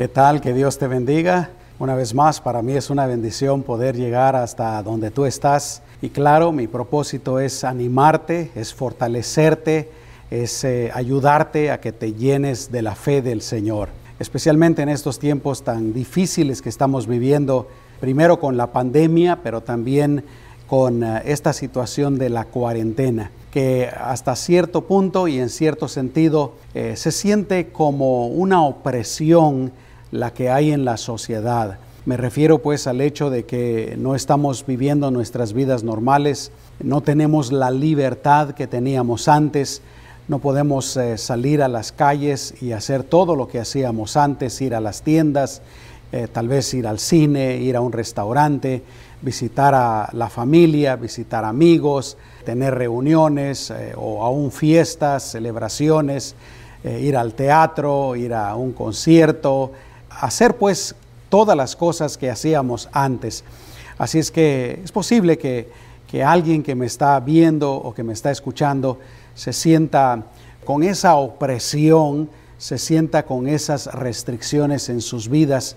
¿Qué tal? Que Dios te bendiga. Una vez más, para mí es una bendición poder llegar hasta donde tú estás. Y claro, mi propósito es animarte, es fortalecerte, es eh, ayudarte a que te llenes de la fe del Señor. Especialmente en estos tiempos tan difíciles que estamos viviendo, primero con la pandemia, pero también con eh, esta situación de la cuarentena, que hasta cierto punto y en cierto sentido eh, se siente como una opresión la que hay en la sociedad. Me refiero pues al hecho de que no estamos viviendo nuestras vidas normales, no tenemos la libertad que teníamos antes, no podemos eh, salir a las calles y hacer todo lo que hacíamos antes, ir a las tiendas, tal vez ir al cine, ir a un restaurante, visitar a la familia, visitar amigos, tener reuniones eh, o aún fiestas, celebraciones, eh, ir al teatro, ir a un concierto, hacer pues todas las cosas que hacíamos antes. Así es que es posible que, que alguien que me está viendo o que me está escuchando se sienta con esa opresión, se sienta con esas restricciones en sus vidas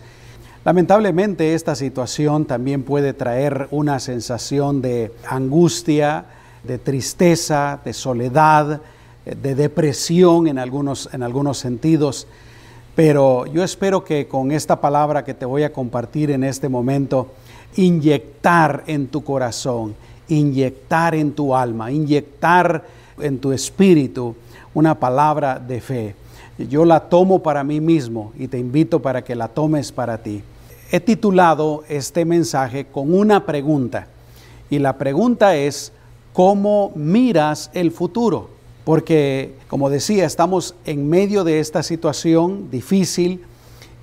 Lamentablemente esta situación también puede traer una sensación de angustia, de tristeza, de soledad, de depresión en algunos, en algunos sentidos. Pero yo espero que con esta palabra que te voy a compartir en este momento, inyectar en tu corazón, inyectar en tu alma, inyectar en tu espíritu una palabra de fe. Yo la tomo para mí mismo y te invito para que la tomes para ti. He titulado este mensaje con una pregunta y la pregunta es, ¿cómo miras el futuro? Porque, como decía, estamos en medio de esta situación difícil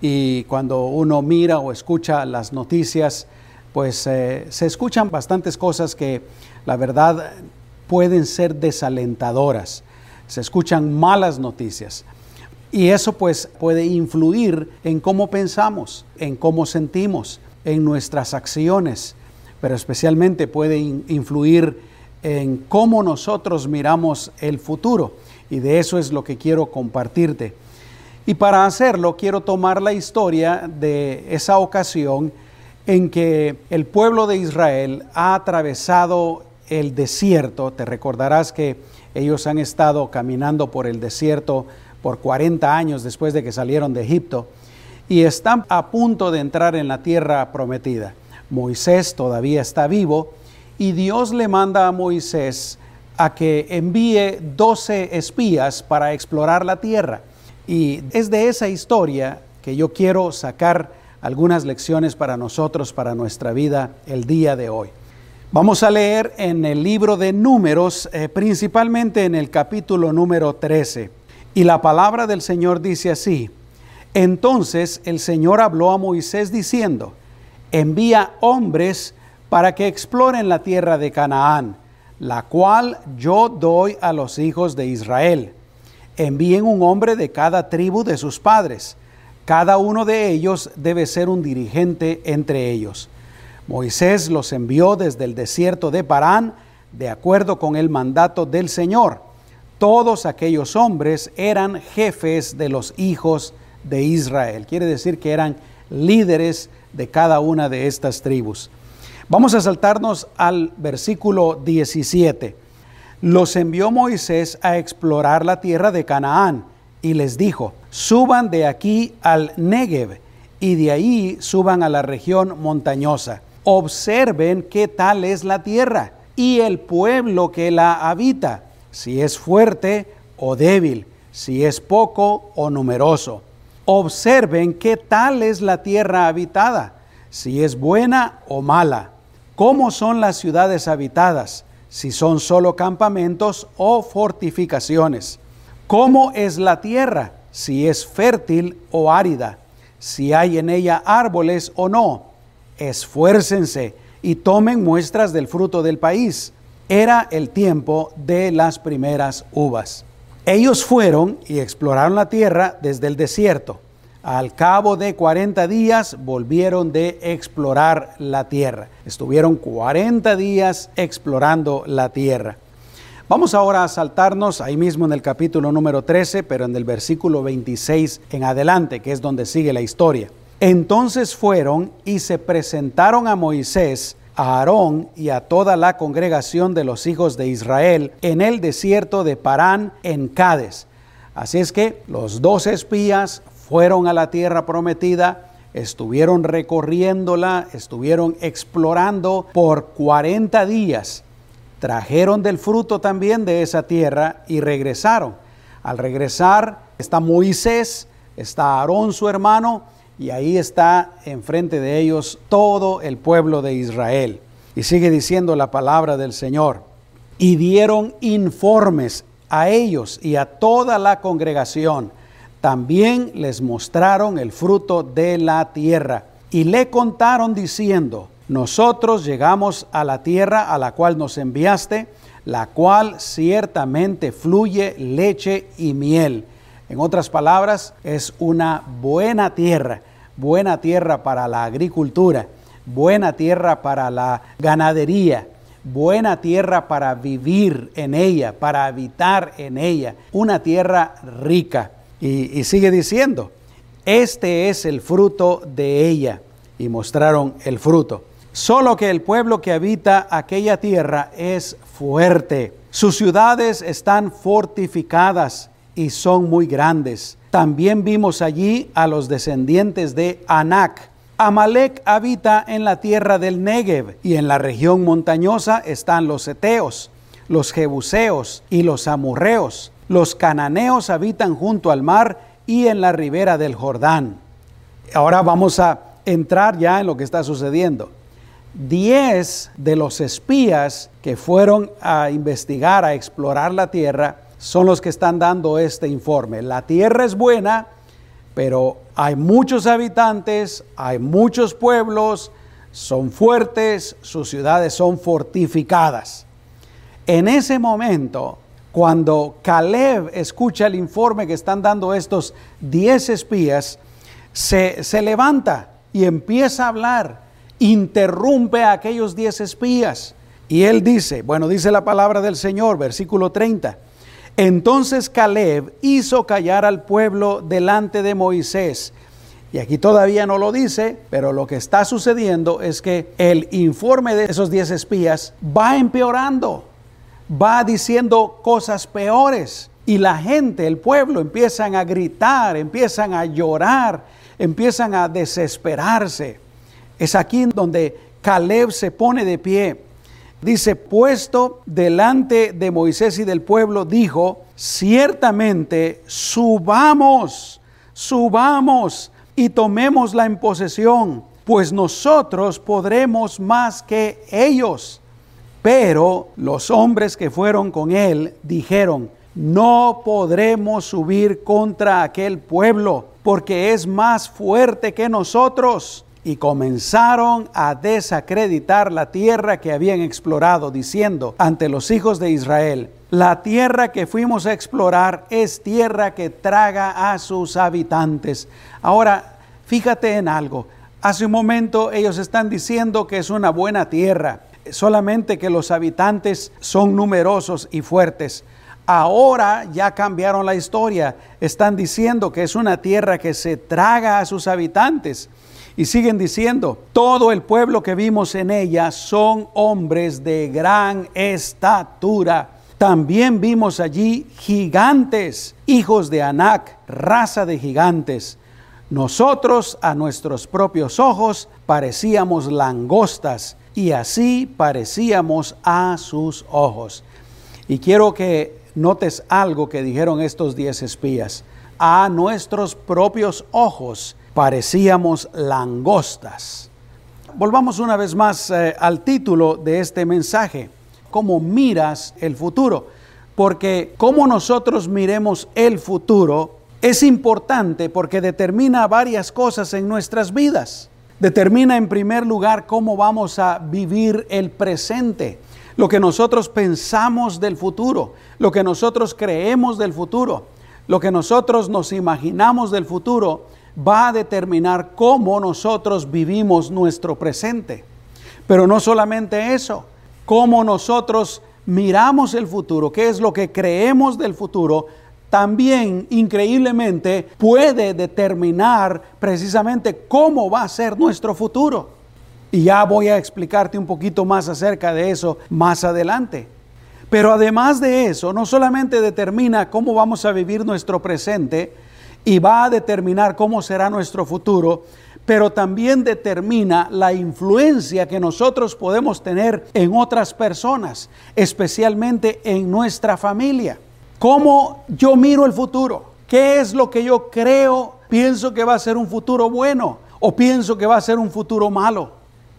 y cuando uno mira o escucha las noticias, pues eh, se escuchan bastantes cosas que la verdad pueden ser desalentadoras. Se escuchan malas noticias. Y eso pues puede influir en cómo pensamos, en cómo sentimos, en nuestras acciones, pero especialmente puede influir en cómo nosotros miramos el futuro. Y de eso es lo que quiero compartirte. Y para hacerlo quiero tomar la historia de esa ocasión en que el pueblo de Israel ha atravesado el desierto. Te recordarás que ellos han estado caminando por el desierto por 40 años después de que salieron de Egipto y están a punto de entrar en la tierra prometida. Moisés todavía está vivo y Dios le manda a Moisés a que envíe 12 espías para explorar la tierra. Y es de esa historia que yo quiero sacar algunas lecciones para nosotros, para nuestra vida el día de hoy. Vamos a leer en el libro de números, eh, principalmente en el capítulo número 13. Y la palabra del Señor dice así, entonces el Señor habló a Moisés diciendo, envía hombres para que exploren la tierra de Canaán, la cual yo doy a los hijos de Israel. Envíen un hombre de cada tribu de sus padres. Cada uno de ellos debe ser un dirigente entre ellos. Moisés los envió desde el desierto de Parán, de acuerdo con el mandato del Señor todos aquellos hombres eran jefes de los hijos de Israel. Quiere decir que eran líderes de cada una de estas tribus. Vamos a saltarnos al versículo 17. Los envió Moisés a explorar la tierra de Canaán y les dijo, suban de aquí al Negev y de ahí suban a la región montañosa. Observen qué tal es la tierra y el pueblo que la habita si es fuerte o débil, si es poco o numeroso. Observen qué tal es la tierra habitada, si es buena o mala. ¿Cómo son las ciudades habitadas? Si son solo campamentos o fortificaciones. ¿Cómo es la tierra? Si es fértil o árida. Si hay en ella árboles o no. Esfuércense y tomen muestras del fruto del país era el tiempo de las primeras uvas. Ellos fueron y exploraron la tierra desde el desierto. Al cabo de 40 días volvieron de explorar la tierra. Estuvieron 40 días explorando la tierra. Vamos ahora a saltarnos ahí mismo en el capítulo número 13, pero en el versículo 26 en adelante, que es donde sigue la historia. Entonces fueron y se presentaron a Moisés, a Aarón y a toda la congregación de los hijos de Israel en el desierto de Parán en Cádiz. Así es que los dos espías fueron a la tierra prometida, estuvieron recorriéndola, estuvieron explorando por 40 días. Trajeron del fruto también de esa tierra y regresaron. Al regresar está Moisés, está Aarón su hermano y ahí está enfrente de ellos todo el pueblo de Israel. Y sigue diciendo la palabra del Señor. Y dieron informes a ellos y a toda la congregación. También les mostraron el fruto de la tierra. Y le contaron diciendo, nosotros llegamos a la tierra a la cual nos enviaste, la cual ciertamente fluye leche y miel. En otras palabras, es una buena tierra buena tierra para la agricultura, buena tierra para la ganadería, buena tierra para vivir en ella, para habitar en ella, una tierra rica. Y, sigue diciendo, este es el fruto de ella. Y mostraron el fruto. Solo que el pueblo que habita aquella tierra es fuerte. Sus ciudades están fortificadas y son muy grandes. También vimos allí a los descendientes de Anac. Amalek habita en la tierra del Negev y en la región montañosa están los Eteos, los Jebuseos y los Amurreos. Los cananeos habitan junto al mar y en la ribera del Jordán. Ahora vamos a entrar ya en lo que está sucediendo. Diez de los espías que fueron a investigar, a explorar la tierra, son los que están dando este informe. La tierra es buena, pero hay muchos habitantes, hay muchos pueblos, son fuertes, sus ciudades son fortificadas. En ese momento, cuando Caleb escucha el informe que están dando estos 10 espías, se, se, levanta y empieza a hablar, interrumpe a aquellos 10 espías. Y él dice, bueno, dice la palabra del Señor, versículo 30. Entonces Caleb hizo callar al pueblo delante de Moisés. Y aquí todavía no lo dice, pero lo que está sucediendo es que el informe de esos diez espías va empeorando, va diciendo cosas peores. Y la gente, el pueblo, empiezan a gritar, empiezan a llorar, empiezan a desesperarse. Es aquí donde Caleb se pone de pie Dice, puesto delante de Moisés y del pueblo, dijo, ciertamente subamos, subamos y tomémosla en posesión, pues nosotros podremos más que ellos. Pero los hombres que fueron con él dijeron, no podremos subir contra aquel pueblo, porque es más fuerte que nosotros y comenzaron a desacreditar la tierra que habían explorado, diciendo ante los hijos de Israel, la tierra que fuimos a explorar es tierra que traga a sus habitantes. Ahora, fíjate en algo. Hace un momento ellos están diciendo que es una buena tierra, solamente que los habitantes son numerosos y fuertes. Ahora ya cambiaron la historia. Están diciendo que es una tierra que se traga a sus habitantes. Y siguen diciendo, todo el pueblo que vimos en ella son hombres de gran estatura. También vimos allí gigantes, hijos de Anac, raza de gigantes. Nosotros a nuestros propios ojos parecíamos langostas y así parecíamos a sus ojos. Y quiero que notes algo que dijeron estos diez espías. A nuestros propios ojos parecíamos langostas. Volvamos una vez más eh, al título de este mensaje, ¿cómo miras el futuro? Porque cómo nosotros miremos el futuro es importante porque determina varias cosas en nuestras vidas. Determina en primer lugar cómo vamos a vivir el presente, lo que nosotros pensamos del futuro, lo que nosotros creemos del futuro, lo que nosotros nos imaginamos del futuro va a determinar cómo nosotros vivimos nuestro presente. Pero no solamente eso, cómo nosotros miramos el futuro, qué es lo que creemos del futuro, también increíblemente puede determinar precisamente cómo va a ser nuestro futuro. Y ya voy a explicarte un poquito más acerca de eso más adelante. Pero además de eso, no solamente determina cómo vamos a vivir nuestro presente y va a determinar cómo será nuestro futuro, pero también determina la influencia que nosotros podemos tener en otras personas, especialmente en nuestra familia. ¿Cómo yo miro el futuro? ¿Qué es lo que yo creo? Pienso que va a ser un futuro bueno o pienso que va a ser un futuro malo.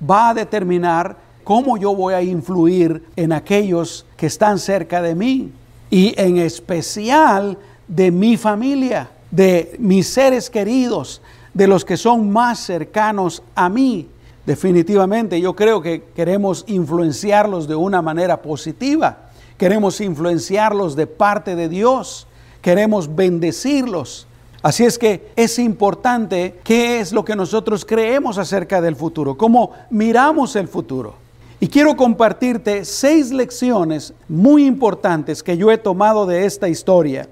Va a determinar cómo yo voy a influir en aquellos que están cerca de mí y en especial de mi familia, de mis seres queridos, de los que son más cercanos a mí. Definitivamente yo creo que queremos influenciarlos de una manera positiva queremos influenciarlos de parte de Dios, queremos bendecirlos. Así es que es importante qué es lo que nosotros creemos acerca del futuro, cómo miramos el futuro. Y quiero compartirte seis lecciones muy importantes que yo he tomado de esta historia.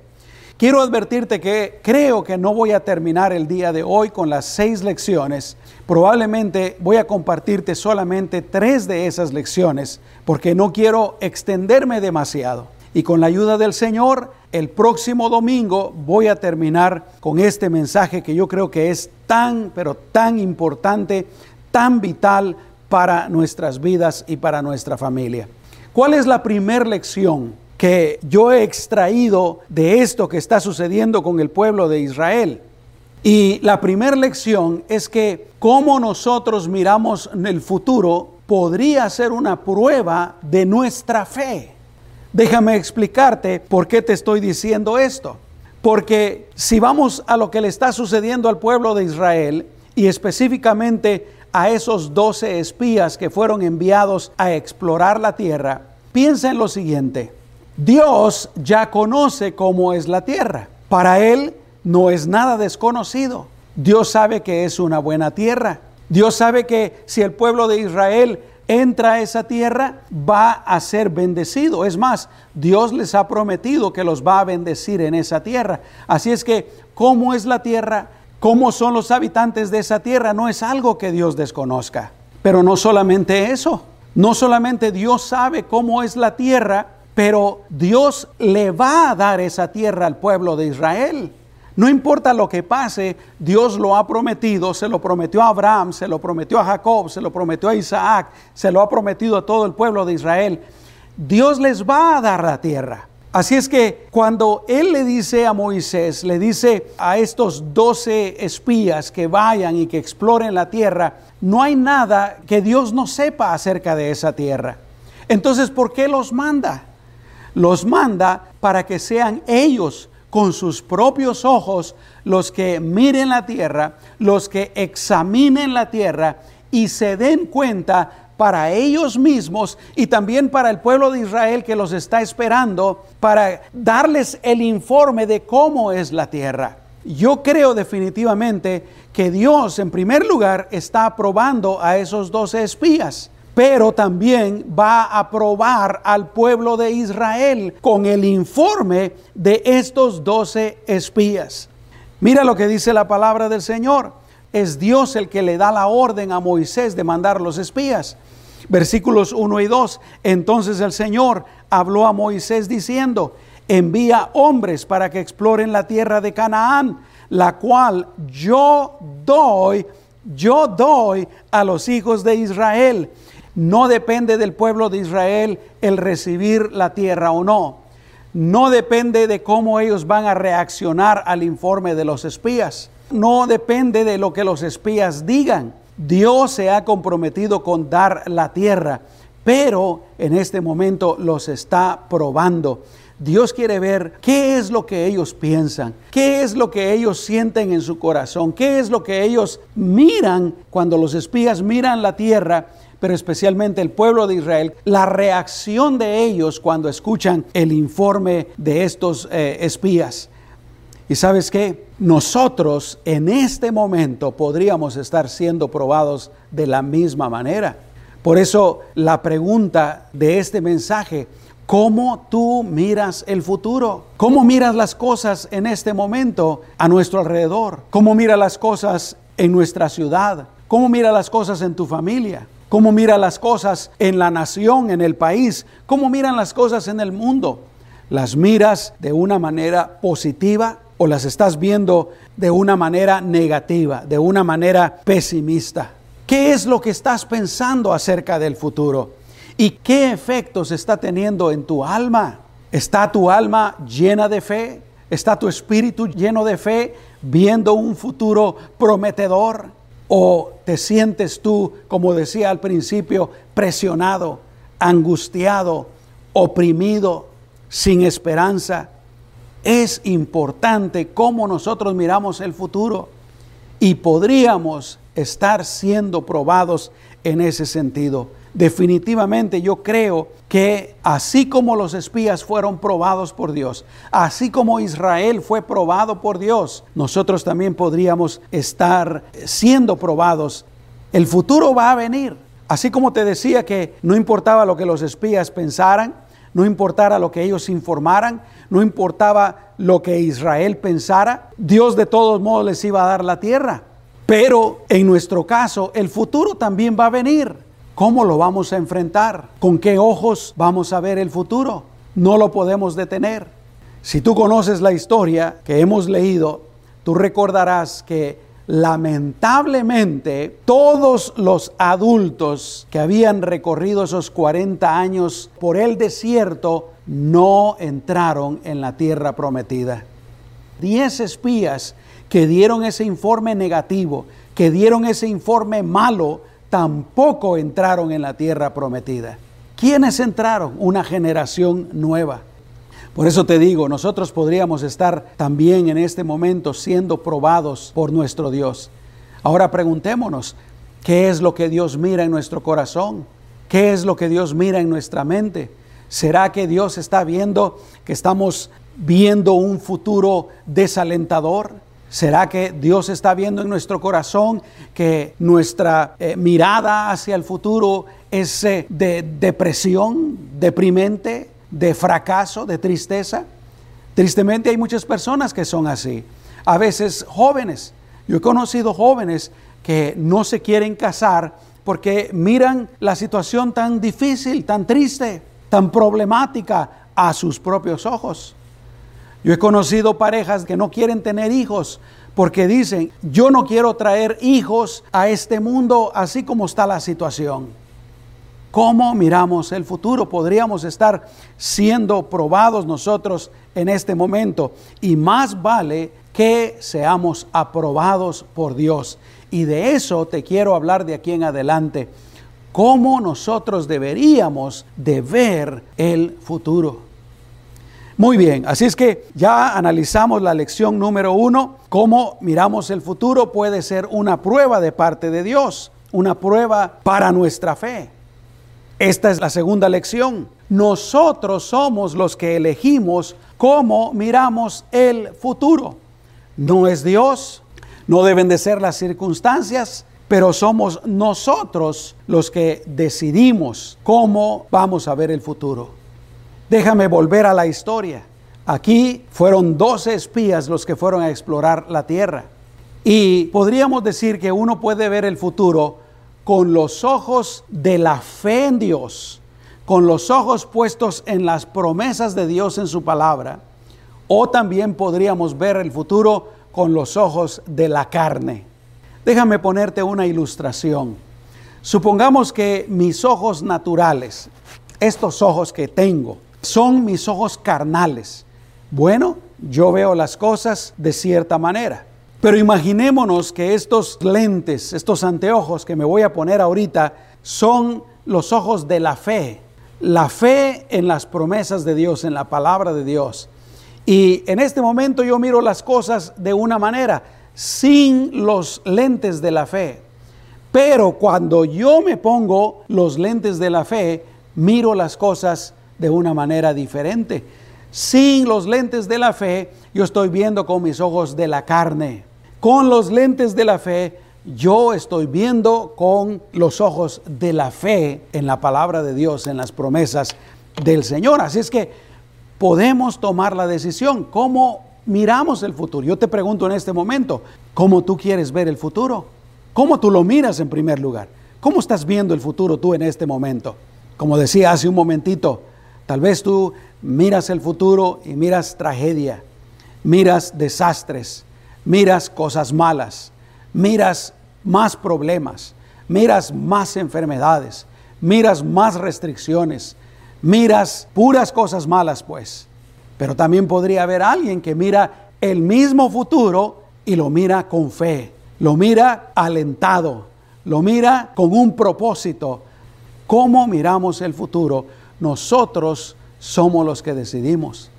Quiero advertirte que creo que no voy a terminar el día de hoy con las seis lecciones. Probablemente voy a compartirte solamente tres de esas lecciones porque no quiero extenderme demasiado. Y con la ayuda del Señor, el próximo domingo voy a terminar con este mensaje que yo creo que es tan, pero tan importante, tan vital para nuestras vidas y para nuestra familia. ¿Cuál es la primera lección que yo he extraído de esto que está sucediendo con el pueblo de Israel? Y la primera lección es que cómo nosotros miramos el futuro podría ser una prueba de nuestra fe. Déjame explicarte por qué te estoy diciendo esto. Porque si vamos a lo que le está sucediendo al pueblo de Israel y específicamente a esos doce espías que fueron enviados a explorar la tierra, piensa en lo siguiente. Dios ya conoce cómo es la tierra. Para Él no es nada desconocido. Dios sabe que es una buena tierra. Dios sabe que si el pueblo de Israel entra a esa tierra, va a ser bendecido. Es más, Dios les ha prometido que los va a bendecir en esa tierra. Así es que, ¿cómo es la tierra? ¿Cómo son los habitantes de esa tierra? No es algo que Dios desconozca. Pero no solamente eso, no solamente Dios sabe cómo es la tierra, pero Dios le va a dar esa tierra al pueblo de Israel. No importa lo que pase, Dios lo ha prometido, se lo prometió a Abraham, se lo prometió a Jacob, se lo prometió a Isaac, se lo ha prometido a todo el pueblo de Israel. Dios les va a dar la tierra. Así es que cuando Él le dice a Moisés, le dice a estos doce espías que vayan y que exploren la tierra, no hay nada que Dios no sepa acerca de esa tierra. Entonces, ¿por qué los manda? Los manda para que sean ellos con sus propios ojos los que miren la tierra, los que examinen la tierra y se den cuenta para ellos mismos y también para el pueblo de Israel que los está esperando para darles el informe de cómo es la tierra. Yo creo definitivamente que Dios en primer lugar está aprobando a esos doce espías pero también va a probar al pueblo de Israel con el informe de estos doce espías. Mira lo que dice la palabra del Señor. Es Dios el que le da la orden a Moisés de mandar los espías. Versículos 1 y 2. Entonces el Señor habló a Moisés diciendo, envía hombres para que exploren la tierra de Canaán, la cual yo doy, yo doy a los hijos de Israel no depende del pueblo de Israel el recibir la tierra o no. No depende de cómo ellos van a reaccionar al informe de los espías. No depende de lo que los espías digan. Dios se ha comprometido con dar la tierra, pero en este momento los está probando. Dios quiere ver qué es lo que ellos piensan, qué es lo que ellos sienten en su corazón, qué es lo que ellos miran cuando los espías miran la tierra pero especialmente el pueblo de Israel, la reacción de ellos cuando escuchan el informe de estos eh, espías. Y sabes qué, nosotros en este momento podríamos estar siendo probados de la misma manera. Por eso la pregunta de este mensaje, cómo tú miras el futuro, cómo miras las cosas en este momento a nuestro alrededor, cómo miras las cosas en nuestra ciudad, cómo miras las cosas en tu familia, cómo miras las cosas en la nación, en el país, cómo miran las cosas en el mundo. ¿Las miras de una manera positiva o las estás viendo de una manera negativa, de una manera pesimista? ¿Qué es lo que estás pensando acerca del futuro? ¿Y qué efectos está teniendo en tu alma? ¿Está tu alma llena de fe? ¿Está tu espíritu lleno de fe viendo un futuro prometedor? ¿O te sientes tú, como decía al principio, presionado, angustiado, oprimido, sin esperanza? Es importante cómo nosotros miramos el futuro y podríamos estar siendo probados en ese sentido. Definitivamente yo creo que así como los espías fueron probados por Dios, así como Israel fue probado por Dios, nosotros también podríamos estar siendo probados. El futuro va a venir. Así como te decía que no importaba lo que los espías pensaran, no importara lo que ellos informaran, no importaba lo que Israel pensara, Dios de todos modos les iba a dar la tierra. Pero en nuestro caso, el futuro también va a venir. ¿Cómo lo vamos a enfrentar? ¿Con qué ojos vamos a ver el futuro? No lo podemos detener. Si tú conoces la historia que hemos leído, tú recordarás que lamentablemente todos los adultos que habían recorrido esos 40 años por el desierto no entraron en la tierra prometida. Diez espías que dieron ese informe negativo, que dieron ese informe malo, tampoco entraron en la tierra prometida. ¿Quiénes entraron? Una generación nueva. Por eso te digo, nosotros podríamos estar también en este momento siendo probados por nuestro Dios. Ahora preguntémonos, ¿qué es lo que Dios mira en nuestro corazón? ¿Qué es lo que Dios mira en nuestra mente? ¿Será que Dios está viendo que estamos viendo un futuro desalentador? ¿Será que Dios está viendo en nuestro corazón que nuestra eh, mirada hacia el futuro es eh, de depresión, deprimente, de fracaso, de tristeza? Tristemente hay muchas personas que son así. A veces jóvenes. Yo he conocido jóvenes que no se quieren casar porque miran la situación tan difícil, tan triste, tan problemática a sus propios ojos. Yo he conocido parejas que no quieren tener hijos porque dicen, yo no quiero traer hijos a este mundo así como está la situación. ¿Cómo miramos el futuro? Podríamos estar siendo probados nosotros en este momento y más vale que seamos aprobados por Dios. Y de eso te quiero hablar de aquí en adelante. ¿Cómo nosotros deberíamos de ver el futuro? Muy bien, así es que ya analizamos la lección número uno, cómo miramos el futuro puede ser una prueba de parte de Dios, una prueba para nuestra fe. Esta es la segunda lección. Nosotros somos los que elegimos cómo miramos el futuro. No es Dios, no deben de ser las circunstancias, pero somos nosotros los que decidimos cómo vamos a ver el futuro. Déjame volver a la historia. Aquí fueron 12 espías los que fueron a explorar la tierra. Y podríamos decir que uno puede ver el futuro con los ojos de la fe en Dios, con los ojos puestos en las promesas de Dios en su palabra, o también podríamos ver el futuro con los ojos de la carne. Déjame ponerte una ilustración. Supongamos que mis ojos naturales, estos ojos que tengo, son mis ojos carnales. Bueno, yo veo las cosas de cierta manera. Pero imaginémonos que estos lentes, estos anteojos que me voy a poner ahorita, son los ojos de la fe. La fe en las promesas de Dios, en la palabra de Dios. Y en este momento yo miro las cosas de una manera, sin los lentes de la fe. Pero cuando yo me pongo los lentes de la fe, miro las cosas de una manera diferente. Sin los lentes de la fe, yo estoy viendo con mis ojos de la carne. Con los lentes de la fe, yo estoy viendo con los ojos de la fe en la palabra de Dios, en las promesas del Señor. Así es que podemos tomar la decisión. ¿Cómo miramos el futuro? Yo te pregunto en este momento, ¿cómo tú quieres ver el futuro? ¿Cómo tú lo miras en primer lugar? ¿Cómo estás viendo el futuro tú en este momento? Como decía hace un momentito, tal vez tú miras el futuro y miras tragedia, miras desastres, miras cosas malas, miras más problemas, miras más enfermedades, miras más restricciones, miras puras cosas malas, pues. Pero también podría haber alguien que mira el mismo futuro y lo mira con fe, lo mira alentado, lo mira con un propósito. ¿Cómo miramos el futuro? Nosotros somos los que decidimos.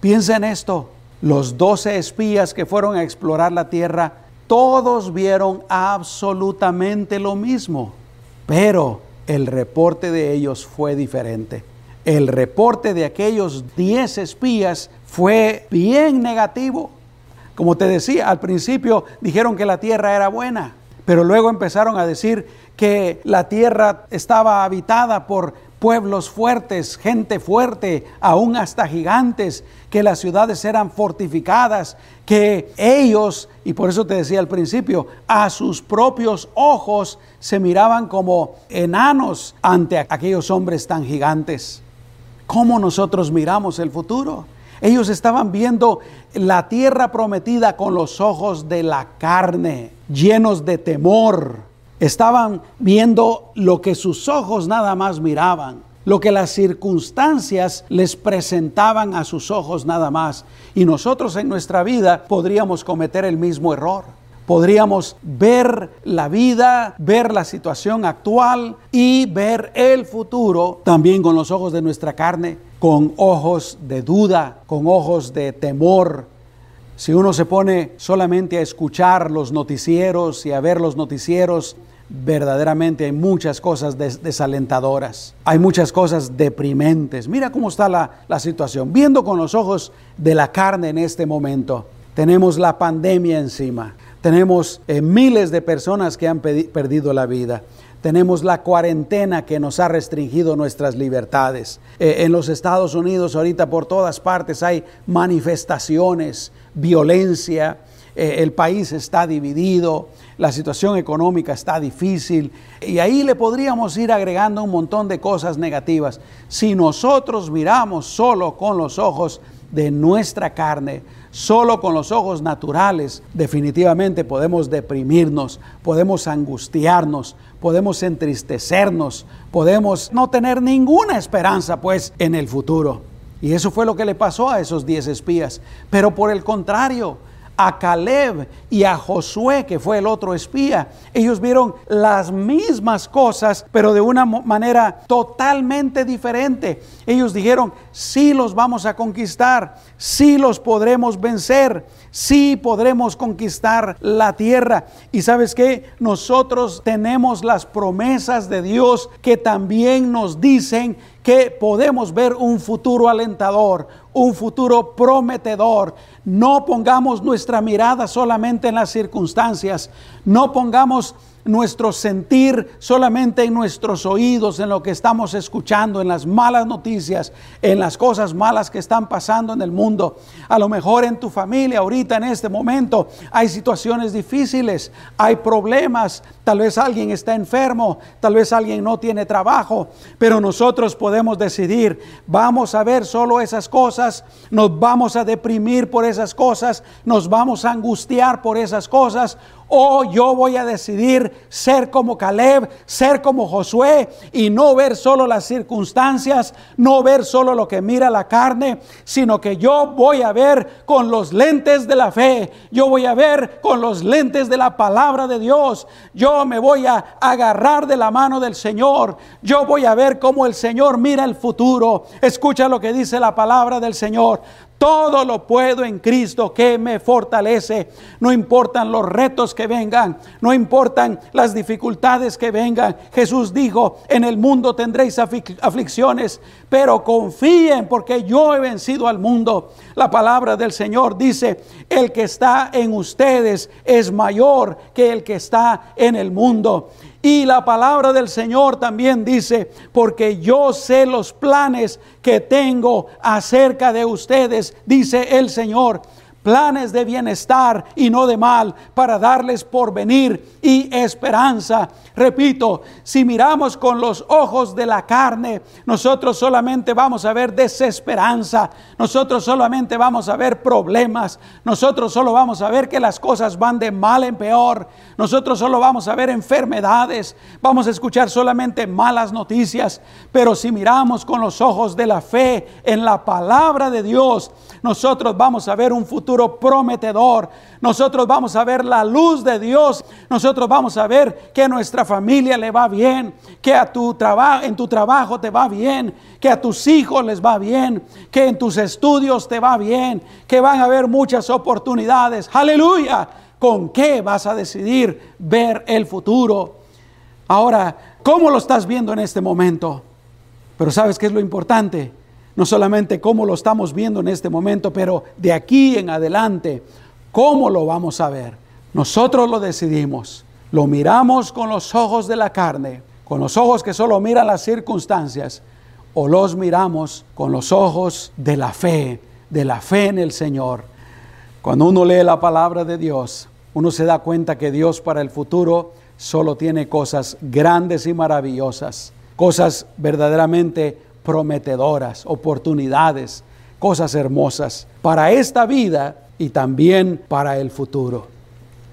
Piensa en esto. Los doce espías que fueron a explorar la tierra, todos vieron absolutamente lo mismo, pero el reporte de ellos fue diferente. El reporte de aquellos diez espías fue bien negativo. Como te decía, al principio dijeron que la tierra era buena, pero luego empezaron a decir que la tierra estaba habitada por pueblos fuertes, gente fuerte, aún hasta gigantes, que las ciudades eran fortificadas, que ellos, y por eso te decía al principio, a sus propios ojos se miraban como enanos ante aquellos hombres tan gigantes. ¿Cómo nosotros miramos el futuro? Ellos estaban viendo la tierra prometida con los ojos de la carne, llenos de temor Estaban viendo lo que sus ojos nada más miraban, lo que las circunstancias les presentaban a sus ojos nada más. Y nosotros en nuestra vida podríamos cometer el mismo error. Podríamos ver la vida, ver la situación actual y ver el futuro también con los ojos de nuestra carne, con ojos de duda, con ojos de temor, si uno se pone solamente a escuchar los noticieros y a ver los noticieros, verdaderamente hay muchas cosas desalentadoras, hay muchas cosas deprimentes. Mira cómo está la, situación. Viendo con los ojos de la carne en este momento, tenemos la pandemia encima, tenemos eh, miles de personas que han perdido la vida. Tenemos la cuarentena que nos ha restringido nuestras libertades. Eh, en los Estados Unidos ahorita por todas partes hay manifestaciones, violencia, eh, el país está dividido, la situación económica está difícil y ahí le podríamos ir agregando un montón de cosas negativas. Si nosotros miramos solo con los ojos de nuestra carne, solo con los ojos naturales, definitivamente podemos deprimirnos, podemos angustiarnos, podemos entristecernos, podemos no tener ninguna esperanza pues en el futuro. Y eso fue lo que le pasó a esos diez espías. Pero por el contrario, a Caleb y a Josué, que fue el otro espía. Ellos vieron las mismas cosas, pero de una manera totalmente diferente. Ellos dijeron, sí los vamos a conquistar, sí los podremos vencer, sí podremos conquistar la tierra. Y sabes que nosotros tenemos las promesas de Dios que también nos dicen que podemos ver un futuro alentador, un futuro prometedor. No pongamos nuestra mirada solamente en las circunstancias, no pongamos nuestro sentir solamente en nuestros oídos, en lo que estamos escuchando, en las malas noticias, en las cosas malas que están pasando en el mundo. A lo mejor en tu familia, ahorita en este momento, hay situaciones difíciles, hay problemas, tal vez alguien está enfermo, tal vez alguien no tiene trabajo, pero nosotros podemos decidir, vamos a ver solo esas cosas, nos vamos a deprimir por esas cosas, nos vamos a angustiar por esas cosas, o yo voy a decidir ser como Caleb, ser como Josué y no ver solo las circunstancias, no ver solo lo que mira la carne, sino que yo voy a ver con los lentes de la fe, yo voy a ver con los lentes de la palabra de Dios, yo me voy a agarrar de la mano del Señor, yo voy a ver cómo el Señor mira el futuro. Escucha lo que dice la palabra del Señor. Todo lo puedo en Cristo que me fortalece. No importan los retos que vengan, no importan las dificultades que vengan. Jesús dijo, en el mundo tendréis aflicciones, pero confíen porque yo he vencido al mundo. La palabra del Señor dice, el que está en ustedes es mayor que el que está en el mundo. Y la palabra del Señor también dice, porque yo sé los planes que tengo acerca de ustedes, dice el Señor planes de bienestar y no de mal, para darles porvenir y esperanza. Repito, si miramos con los ojos de la carne, nosotros solamente vamos a ver desesperanza, nosotros solamente vamos a ver problemas, nosotros solo vamos a ver que las cosas van de mal en peor, nosotros solo vamos a ver enfermedades, vamos a escuchar solamente malas noticias, pero si miramos con los ojos de la fe en la palabra de Dios, nosotros vamos a ver un futuro prometedor. Nosotros vamos a ver la luz de Dios. Nosotros vamos a ver que a nuestra familia le va bien, que a tu trabajo en tu trabajo te va bien, que a tus hijos les va bien, que en tus estudios te va bien, que van a haber muchas oportunidades. Aleluya. ¿Con qué vas a decidir ver el futuro? Ahora, ¿cómo lo estás viendo en este momento? Pero ¿sabes qué es lo importante? No solamente cómo lo estamos viendo en este momento, pero de aquí en adelante, cómo lo vamos a ver. Nosotros lo decidimos, lo miramos con los ojos de la carne, con los ojos que solo miran las circunstancias, o los miramos con los ojos de la fe, de la fe en el Señor. Cuando uno lee la palabra de Dios, uno se da cuenta que Dios para el futuro solo tiene cosas grandes y maravillosas, cosas verdaderamente prometedoras, oportunidades, cosas hermosas para esta vida y también para el futuro.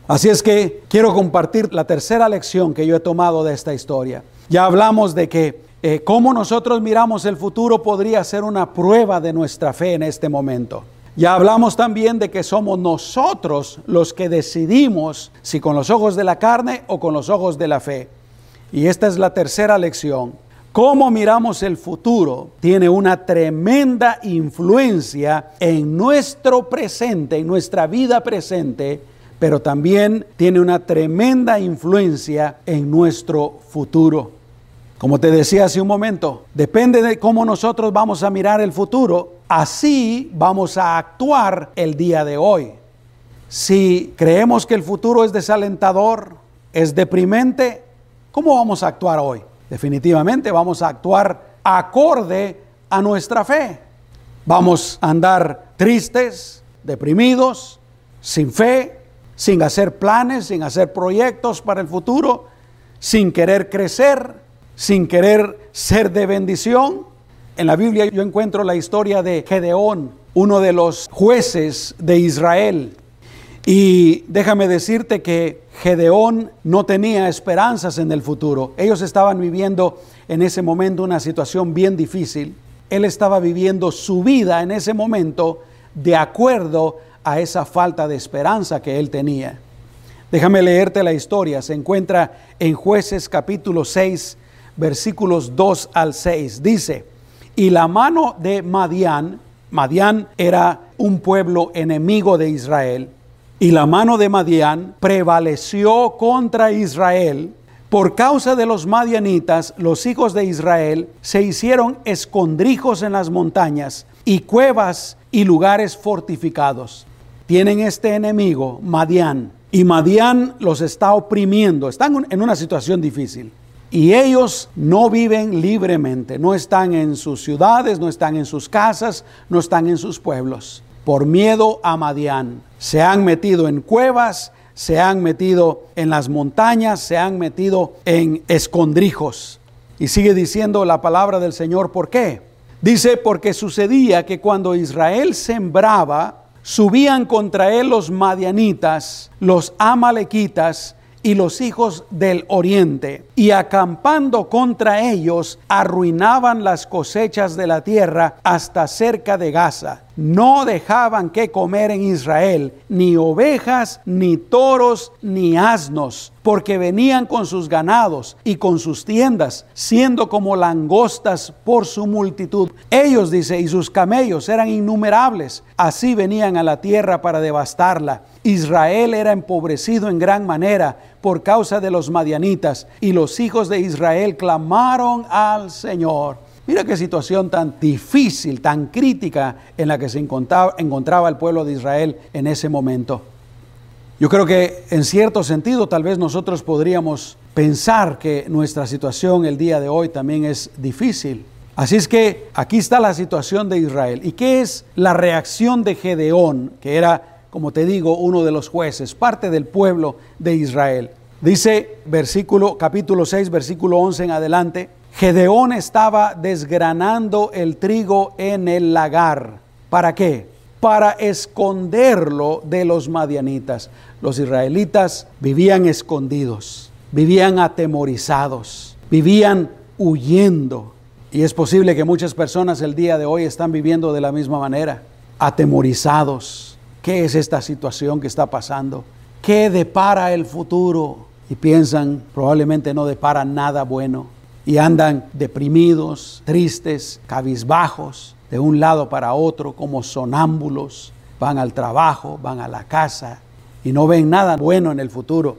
Así es que quiero compartir la tercera lección que yo he tomado de esta historia. Ya hablamos de que eh, cómo nosotros miramos el futuro podría ser una prueba de nuestra fe en este momento. Ya hablamos también de que somos nosotros los que decidimos si con los ojos de la carne o con los ojos de la fe. Y esta es la tercera lección cómo miramos el futuro tiene una tremenda influencia en nuestro presente, en nuestra vida presente, pero también tiene una tremenda influencia en nuestro futuro. Como te decía hace un momento, depende de cómo nosotros vamos a mirar el futuro, así vamos a actuar el día de hoy. Si creemos que el futuro es desalentador, es deprimente, ¿cómo vamos a actuar hoy? Definitivamente vamos a actuar acorde a nuestra fe. Vamos a andar tristes, deprimidos, sin fe, sin hacer planes, sin hacer proyectos para el futuro, sin querer crecer, sin querer ser de bendición. En la Biblia yo encuentro la historia de Gedeón, uno de los jueces de Israel. Y déjame decirte que Gedeón no tenía esperanzas en el futuro. Ellos estaban viviendo en ese momento una situación bien difícil. Él estaba viviendo su vida en ese momento de acuerdo a esa falta de esperanza que él tenía. Déjame leerte la historia. Se encuentra en jueces capítulo 6, versículos 2 al 6. Dice, y la mano de Madián, Madián era un pueblo enemigo de Israel, y la mano de Madián prevaleció contra Israel. Por causa de los madianitas, los hijos de Israel se hicieron escondrijos en las montañas y cuevas y lugares fortificados. Tienen este enemigo, Madián, y Madián los está oprimiendo, están en una situación difícil. Y ellos no viven libremente, no están en sus ciudades, no están en sus casas, no están en sus pueblos por miedo a Madián. Se han metido en cuevas, se han metido en las montañas, se han metido en escondrijos. Y sigue diciendo la palabra del Señor, ¿por qué? Dice, porque sucedía que cuando Israel sembraba, subían contra él los madianitas, los amalequitas y los hijos del oriente, y acampando contra ellos, arruinaban las cosechas de la tierra hasta cerca de Gaza no dejaban que comer en Israel ni ovejas, ni toros, ni asnos, porque venían con sus ganados y con sus tiendas, siendo como langostas por su multitud. Ellos, dice, y sus camellos eran innumerables, así venían a la tierra para devastarla. Israel era empobrecido en gran manera por causa de los madianitas, y los hijos de Israel clamaron al Señor. Mira qué situación tan difícil, tan crítica en la que se encontraba, el pueblo de Israel en ese momento. Yo creo que en cierto sentido tal vez nosotros podríamos pensar que nuestra situación el día de hoy también es difícil. Así es que aquí está la situación de Israel. ¿Y qué es la reacción de Gedeón, que era, como te digo, uno de los jueces, parte del pueblo de Israel? Dice versículo capítulo 6, versículo 11 en adelante, Gedeón estaba desgranando el trigo en el lagar. ¿Para qué? Para esconderlo de los madianitas. Los israelitas vivían escondidos, vivían atemorizados, vivían huyendo. Y es posible que muchas personas el día de hoy están viviendo de la misma manera, atemorizados. ¿Qué es esta situación que está pasando? ¿Qué depara el futuro? Y piensan, probablemente no depara nada bueno. Y andan deprimidos, tristes, cabizbajos, de un lado para otro, como sonámbulos. Van al trabajo, van a la casa y no ven nada bueno en el futuro.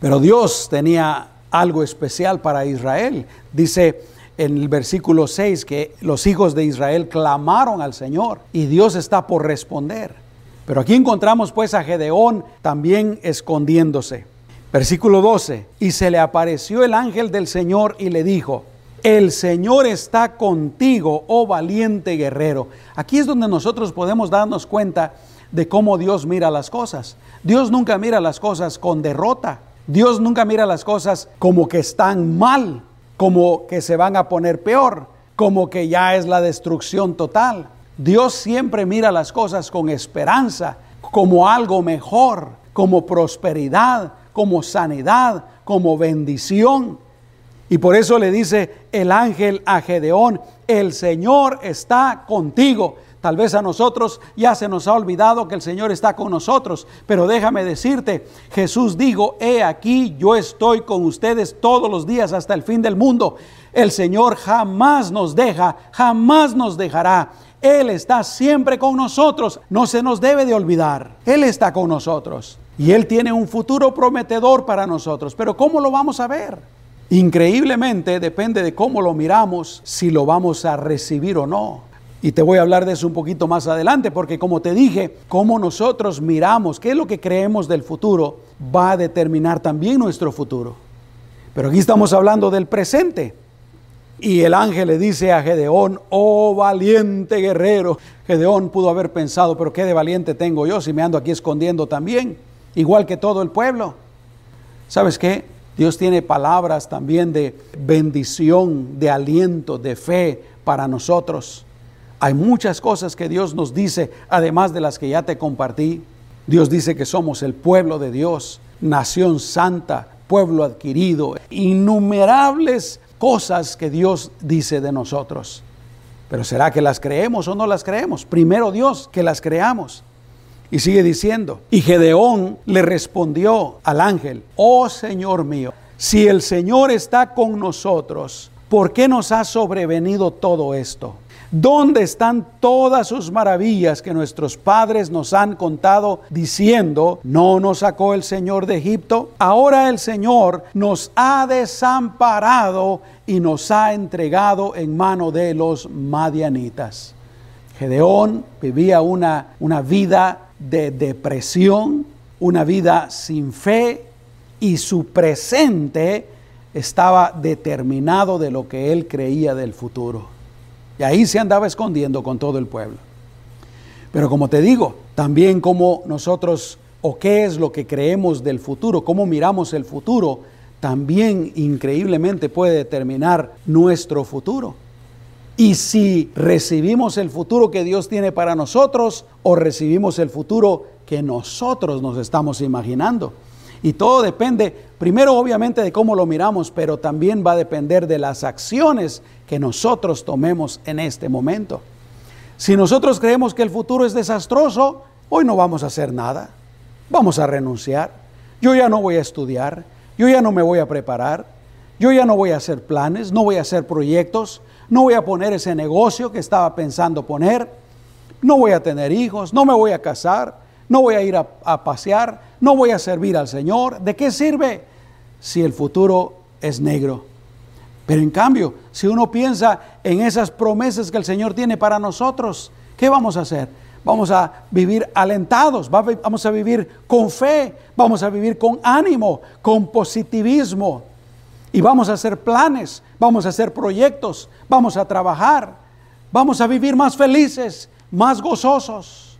Pero Dios tenía algo especial para Israel. Dice, en el versículo 6 que los hijos de Israel clamaron al Señor y Dios está por responder. Pero aquí encontramos pues a Gedeón también escondiéndose. Versículo 12, y se le apareció el ángel del Señor y le dijo, el Señor está contigo, oh valiente guerrero. Aquí es donde nosotros podemos darnos cuenta de cómo Dios mira las cosas. Dios nunca mira las cosas con derrota. Dios nunca mira las cosas como que están mal como que se van a poner peor, como que ya es la destrucción total. Dios siempre mira las cosas con esperanza, como algo mejor, como prosperidad, como sanidad, como bendición. Y por eso le dice el ángel a Gedeón, el Señor está contigo. Tal vez a nosotros ya se nos ha olvidado que el Señor está con nosotros, pero déjame decirte, Jesús dijo, he aquí, yo estoy con ustedes todos los días hasta el fin del mundo. El Señor jamás nos deja, jamás nos dejará. Él está siempre con nosotros, no se nos debe de olvidar. Él está con nosotros y Él tiene un futuro prometedor para nosotros, pero ¿cómo lo vamos a ver? Increíblemente depende de cómo lo miramos, si lo vamos a recibir o no. Y te voy a hablar de eso un poquito más adelante, porque como te dije, cómo nosotros miramos, qué es lo que creemos del futuro, va a determinar también nuestro futuro. Pero aquí estamos hablando del presente. Y el ángel le dice a Gedeón, oh valiente guerrero. Gedeón pudo haber pensado, pero qué de valiente tengo yo si me ando aquí escondiendo también, igual que todo el pueblo. ¿Sabes qué? Dios tiene palabras también de bendición, de aliento, de fe para nosotros. Hay muchas cosas que Dios nos dice, además de las que ya te compartí. Dios dice que somos el pueblo de Dios, nación santa, pueblo adquirido, innumerables cosas que Dios dice de nosotros. Pero ¿será que las creemos o no las creemos? Primero Dios, que las creamos. Y sigue diciendo, y Gedeón le respondió al ángel, oh Señor mío, si el Señor está con nosotros, ¿por qué nos ha sobrevenido todo esto? ¿Dónde están todas sus maravillas que nuestros padres nos han contado diciendo, no nos sacó el Señor de Egipto? Ahora el Señor nos ha desamparado y nos ha entregado en mano de los madianitas. Gedeón vivía una, una vida de depresión, una vida sin fe y su presente estaba determinado de lo que él creía del futuro. Y ahí se andaba escondiendo con todo el pueblo. Pero como te digo, también como nosotros o qué es lo que creemos del futuro, cómo miramos el futuro, también increíblemente puede determinar nuestro futuro. Y si recibimos el futuro que Dios tiene para nosotros o recibimos el futuro que nosotros nos estamos imaginando. Y todo depende, primero obviamente de cómo lo miramos, pero también va a depender de las acciones que nosotros tomemos en este momento. Si nosotros creemos que el futuro es desastroso, hoy no vamos a hacer nada. Vamos a renunciar. Yo ya no voy a estudiar. Yo ya no me voy a preparar. Yo ya no voy a hacer planes, no voy a hacer proyectos, no voy a poner ese negocio que estaba pensando poner. No voy a tener hijos, no me voy a casar, no voy a ir a, pasear, no voy a servir al Señor. ¿De qué sirve si el futuro es negro? Pero en cambio, si uno piensa en esas promesas que el Señor tiene para nosotros, ¿qué vamos a hacer? Vamos a vivir alentados, vamos a vivir con fe, vamos a vivir con ánimo, con positivismo. y vamos a hacer planes, vamos a hacer proyectos, vamos a trabajar, vamos a vivir más felices, más gozosos.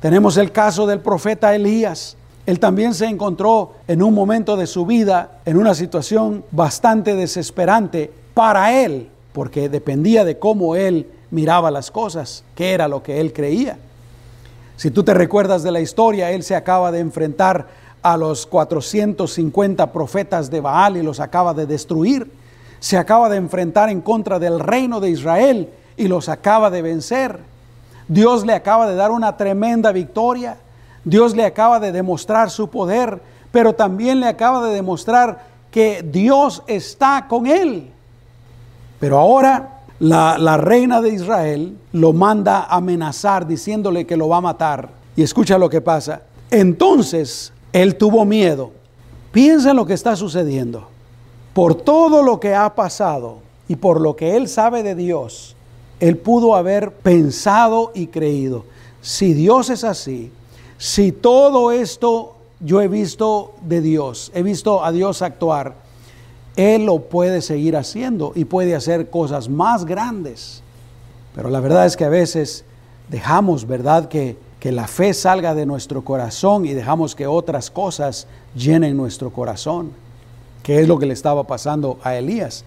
Tenemos el caso del profeta Elías. Él también se encontró en un momento de su vida en una situación bastante desesperante para él, porque dependía de cómo él miraba las cosas, qué era lo que él creía. Si tú te recuerdas de la historia, él se acaba de enfrentar a los 450 profetas de Baal y los acaba de destruir. Se acaba de enfrentar en contra del reino de Israel y los acaba de vencer. Dios le acaba de dar una tremenda victoria. Dios le acaba de demostrar su poder, pero también le acaba de demostrar que Dios está con él. Pero ahora la, reina de Israel lo manda a amenazar diciéndole que lo va a matar. Y escucha lo que pasa. Entonces él tuvo miedo. Piensa en lo que está sucediendo. Por todo lo que ha pasado y por lo que él sabe de Dios, él pudo haber pensado y creído. Si Dios es así, si todo esto yo he visto de Dios, he visto a Dios actuar, Él lo puede seguir haciendo y puede hacer cosas más grandes. Pero la verdad es que a veces dejamos, ¿verdad? Que que la fe salga de nuestro corazón y dejamos que otras cosas llenen nuestro corazón, que es lo que le estaba pasando a Elías.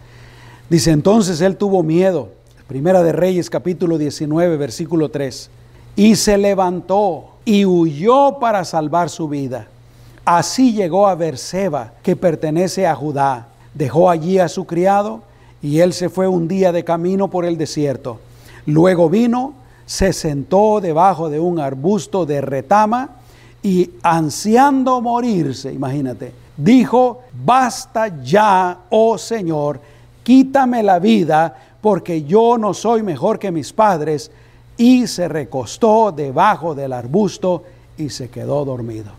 Dice entonces él tuvo miedo. Primera de Reyes capítulo 19 versículo 3. Y se levantó y huyó para salvar su vida. Así llegó a Berseba, que pertenece a Judá. Dejó allí a su criado y él se fue un día de camino por el desierto. Luego vino se sentó debajo de un arbusto de retama y ansiando morirse, imagínate, dijo, basta ya, oh Señor, quítame la vida, porque yo no soy mejor que mis padres, y se recostó debajo del arbusto y se quedó dormido.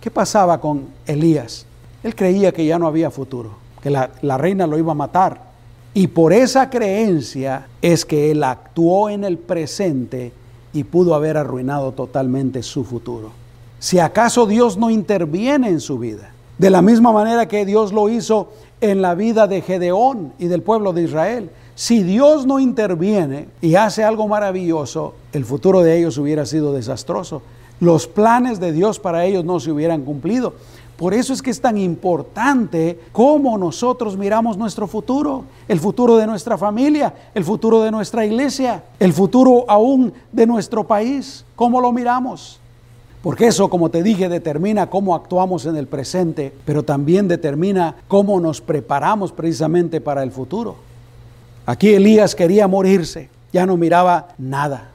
¿Qué pasaba con Elías? Él creía que ya no había futuro, que la, la reina lo iba a matar. Y por esa creencia es que él actuó en el presente y pudo haber arruinado totalmente su futuro. Si acaso Dios no interviene en su vida, de la misma manera que Dios lo hizo en la vida de Gedeón y del pueblo de Israel, si Dios no interviene y hace algo maravilloso, el futuro de ellos hubiera sido desastroso. Los planes de Dios para ellos no se hubieran cumplido. Por eso es que es tan importante cómo nosotros miramos nuestro futuro, el futuro de nuestra familia, el futuro de nuestra iglesia, el futuro aún de nuestro país, cómo lo miramos. Porque eso, como te dije, determina cómo actuamos en el presente, pero también determina cómo nos preparamos precisamente para el futuro. Aquí Elías quería morirse, ya no miraba nada.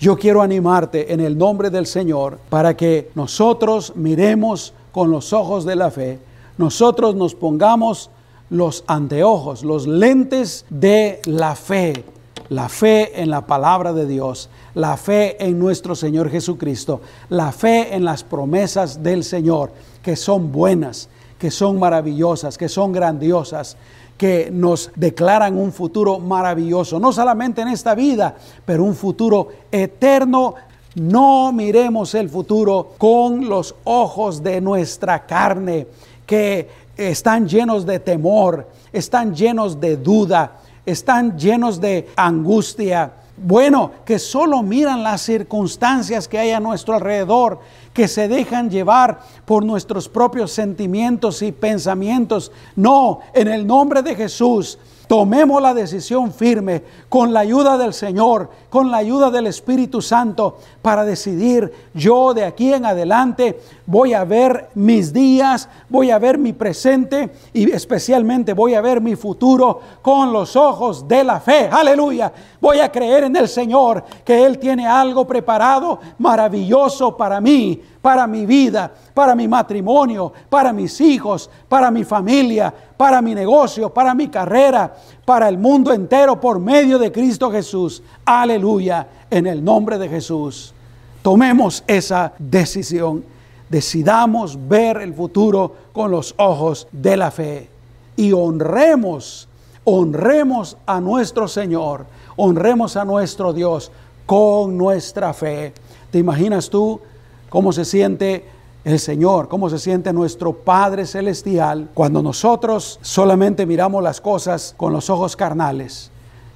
Yo quiero animarte en el nombre del Señor para que nosotros miremos con los ojos de la fe, nosotros nos pongamos los anteojos, los lentes de la fe, la fe en la palabra de Dios, la fe en nuestro Señor Jesucristo, la fe en las promesas del Señor, que son buenas, que son maravillosas, que son grandiosas, que nos declaran un futuro maravilloso, no solamente en esta vida, pero un futuro eterno no miremos el futuro con los ojos de nuestra carne, que están llenos de temor, están llenos de duda, están llenos de angustia. Bueno, que solo miran las circunstancias que hay a nuestro alrededor, que se dejan llevar por nuestros propios sentimientos y pensamientos. No, en el nombre de Jesús Tomemos la decisión firme con la ayuda del Señor, con la ayuda del Espíritu Santo, para decidir, yo de aquí en adelante voy a ver mis días, voy a ver mi presente y especialmente voy a ver mi futuro con los ojos de la fe. Aleluya. Voy a creer en el Señor que Él tiene algo preparado maravilloso para mí para mi vida, para mi matrimonio, para mis hijos, para mi familia, para mi negocio, para mi carrera, para el mundo entero por medio de Cristo Jesús. Aleluya, en el nombre de Jesús. Tomemos esa decisión. Decidamos ver el futuro con los ojos de la fe y honremos, honremos a nuestro Señor, honremos a nuestro Dios con nuestra fe. ¿Te imaginas tú? Cómo se siente el Señor, cómo se siente nuestro Padre Celestial cuando nosotros solamente miramos las cosas con los ojos carnales.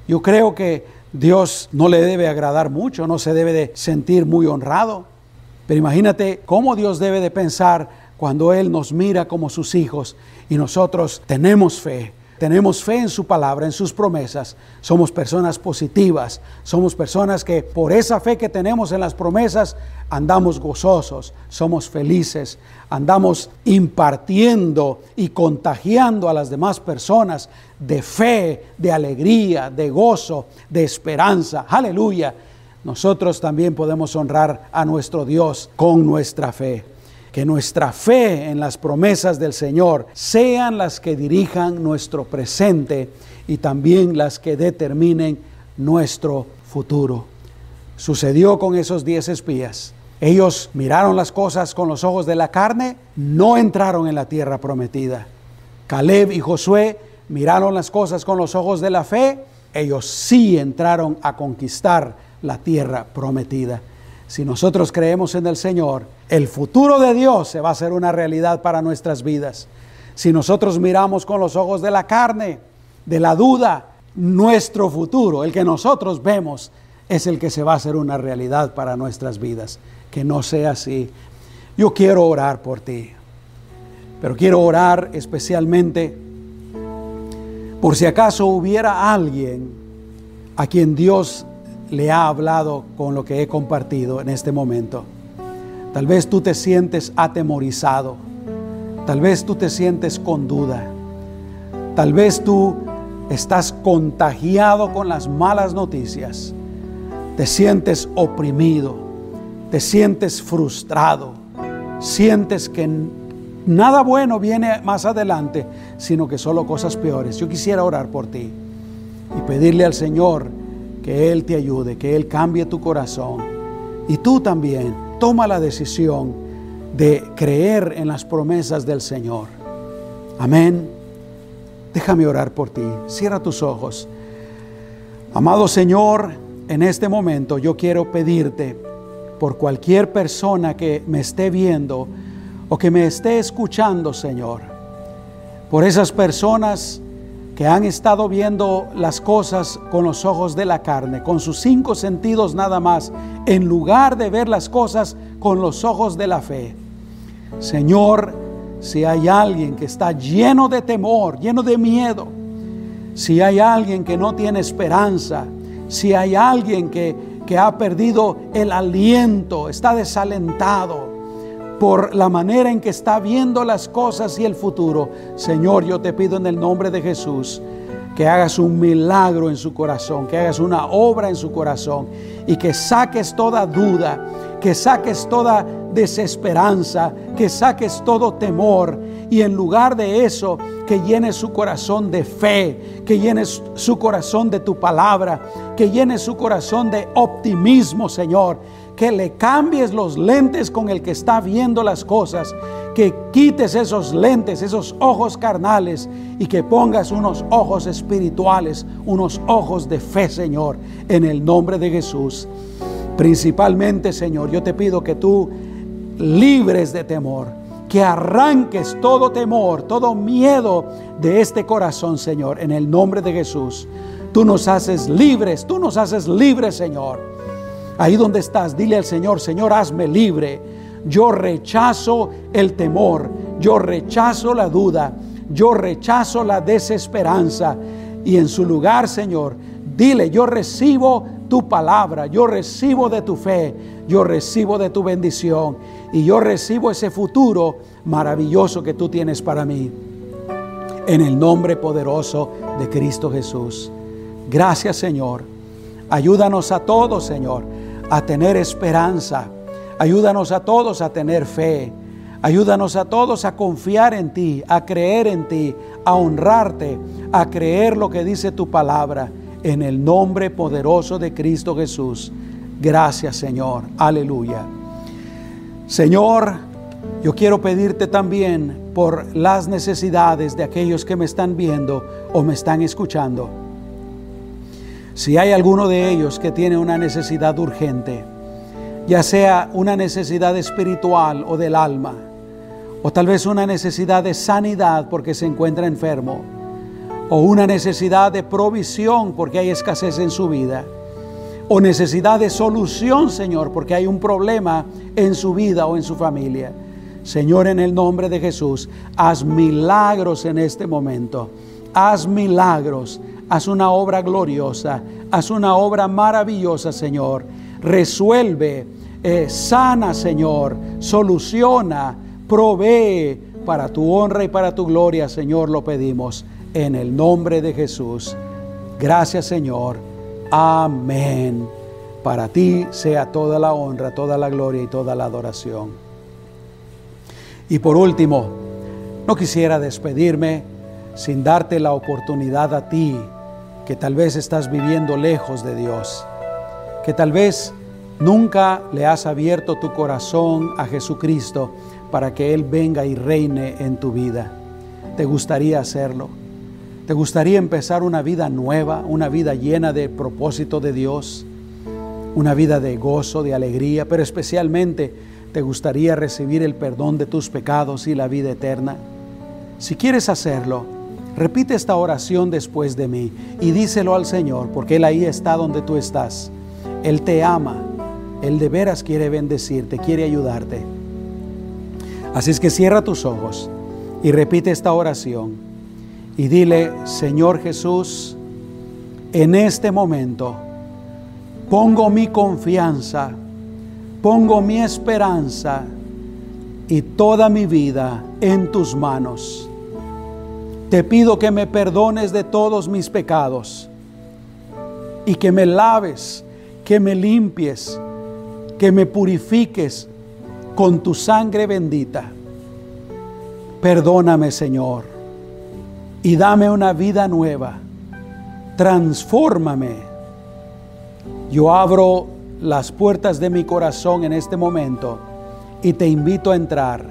Yo creo que Dios no le debe agradar mucho, no se debe de sentir muy honrado. Pero imagínate cómo Dios debe de pensar cuando Él nos mira como sus hijos y nosotros tenemos fe, tenemos fe en su palabra, en sus promesas, somos personas positivas, somos personas que por esa fe que tenemos en las promesas andamos gozosos, somos felices, andamos impartiendo y contagiando a las demás personas de fe, de alegría, de gozo, de esperanza. Aleluya. Nosotros también podemos honrar a nuestro Dios con nuestra fe que nuestra fe en las promesas del Señor sean las que dirijan nuestro presente y también las que determinen nuestro futuro. Sucedió con esos diez espías. Ellos miraron las cosas con los ojos de la carne, no entraron en la tierra prometida. Caleb y Josué miraron las cosas con los ojos de la fe, ellos sí entraron a conquistar la tierra prometida. Si nosotros creemos en el Señor, el futuro de Dios se va a hacer una realidad para nuestras vidas. Si nosotros miramos con los ojos de la carne, de la duda, nuestro futuro, el que nosotros vemos, es el que se va a hacer una realidad para nuestras vidas. Que no sea así. Yo quiero orar por ti, pero quiero orar especialmente por si acaso hubiera alguien a quien Dios le ha hablado con lo que he compartido en este momento. Tal vez tú te sientes atemorizado. Tal vez tú te sientes con duda. Tal vez tú estás contagiado con las malas noticias. Te sientes oprimido. Te sientes frustrado. Sientes que nada bueno viene más adelante, sino que solo cosas peores. Yo quisiera orar por ti y pedirle al Señor que Él te ayude, que Él cambie tu corazón. Y tú también toma la decisión de creer en las promesas del Señor. Amén. Déjame orar por ti. Cierra tus ojos. Amado Señor, en este momento yo quiero pedirte por cualquier persona que me esté viendo o que me esté escuchando, Señor, por esas personas que han estado viendo las cosas con los ojos de la carne, con sus cinco sentidos nada más, en lugar de ver las cosas con los ojos de la fe. Señor, si hay alguien que está lleno de temor, lleno de miedo, si hay alguien que no tiene esperanza, si hay alguien que, que ha perdido el aliento, está desalentado, por la manera en que está viendo las cosas y el futuro. Señor, yo te pido en el nombre de Jesús que hagas un milagro en su corazón, que hagas una obra en su corazón y que saques toda duda, que saques toda desesperanza, que saques todo temor y en lugar de eso, que llenes su corazón de fe, que llenes su corazón de tu palabra, que llenes su corazón de optimismo, Señor que le cambies los lentes con el que está viendo las cosas, que quites esos lentes, esos ojos carnales y que pongas unos ojos espirituales, unos ojos de fe, Señor, en el nombre de Jesús. Principalmente, Señor, yo te pido que tú libres de temor, que arranques todo temor, todo miedo de este corazón, Señor, en el nombre de Jesús. Tú nos haces libres, tú nos haces libres, Señor. Ahí donde estás, dile al Señor, Señor, hazme libre. Yo rechazo el temor, yo rechazo la duda, yo rechazo la desesperanza. Y en su lugar, Señor, dile, yo recibo tu palabra, yo recibo de tu fe, yo recibo de tu bendición y yo recibo ese futuro maravilloso que tú tienes para mí. En el nombre poderoso de Cristo Jesús. Gracias, Señor. Ayúdanos a todos, Señor a tener esperanza. Ayúdanos a todos a tener fe. Ayúdanos a todos a confiar en ti, a creer en ti, a honrarte, a creer lo que dice tu palabra. En el nombre poderoso de Cristo Jesús. Gracias Señor. Aleluya. Señor, yo quiero pedirte también por las necesidades de aquellos que me están viendo o me están escuchando. Si hay alguno de ellos que tiene una necesidad urgente, ya sea una necesidad espiritual o del alma, o tal vez una necesidad de sanidad porque se encuentra enfermo, o una necesidad de provisión porque hay escasez en su vida, o necesidad de solución, Señor, porque hay un problema en su vida o en su familia. Señor, en el nombre de Jesús, haz milagros en este momento. Haz milagros. Haz una obra gloriosa. Haz una obra maravillosa, Señor. Resuelve, eh, sana, Señor. Soluciona, provee para tu honra y para tu gloria, Señor, lo pedimos en el nombre de Jesús. Gracias, Señor. Amén. Para ti sea toda la honra, toda la gloria y toda la adoración. Y por último, no quisiera despedirme sin darte la oportunidad a ti, que tal vez estás viviendo lejos de Dios, que tal vez nunca le has abierto tu corazón a Jesucristo para que Él venga y reine en tu vida. ¿Te gustaría hacerlo? ¿Te gustaría empezar una vida nueva, una vida llena de propósito de Dios, una vida de gozo, de alegría, pero especialmente ¿Te gustaría recibir el perdón de tus pecados y la vida eterna? Si quieres hacerlo, repite esta oración después de mí y díselo al Señor, porque Él ahí está donde tú estás. Él te ama, Él de veras quiere bendecirte, quiere ayudarte. Así es que cierra tus ojos y repite esta oración y dile, Señor Jesús, en este momento pongo mi confianza Pongo mi esperanza y toda mi vida en tus manos. Te pido que me perdones de todos mis pecados y que me laves, que me limpies, que me purifiques con tu sangre bendita. Perdóname, Señor, y dame una vida nueva. Transfórmame. Yo abro las puertas de mi corazón en este momento y te invito a entrar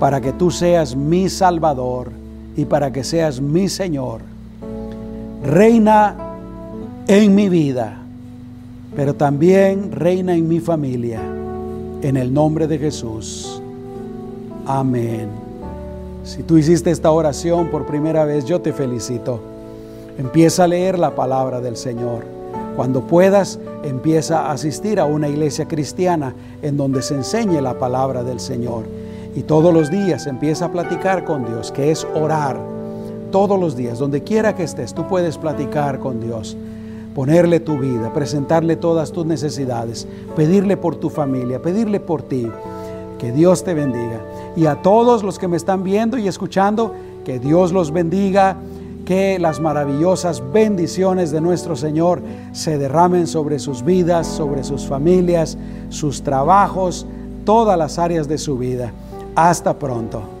para que tú seas mi Salvador y para que seas mi Señor. Reina en mi vida, pero también reina en mi familia. En el nombre de Jesús. Amén. Si tú hiciste esta oración por primera vez, yo te felicito. Empieza a leer la palabra del Señor. Cuando puedas, empieza a asistir a una iglesia cristiana en donde se enseñe la palabra del Señor. Y todos los días empieza a platicar con Dios, que es orar. Todos los días, donde quiera que estés, tú puedes platicar con Dios, ponerle tu vida, presentarle todas tus necesidades, pedirle por tu familia, pedirle por ti. Que Dios te bendiga. Y a todos los que me están viendo y escuchando, que Dios los bendiga que las maravillosas bendiciones de nuestro Señor se derramen sobre sus vidas, sobre sus familias, sus trabajos, todas las áreas de su vida. Hasta pronto.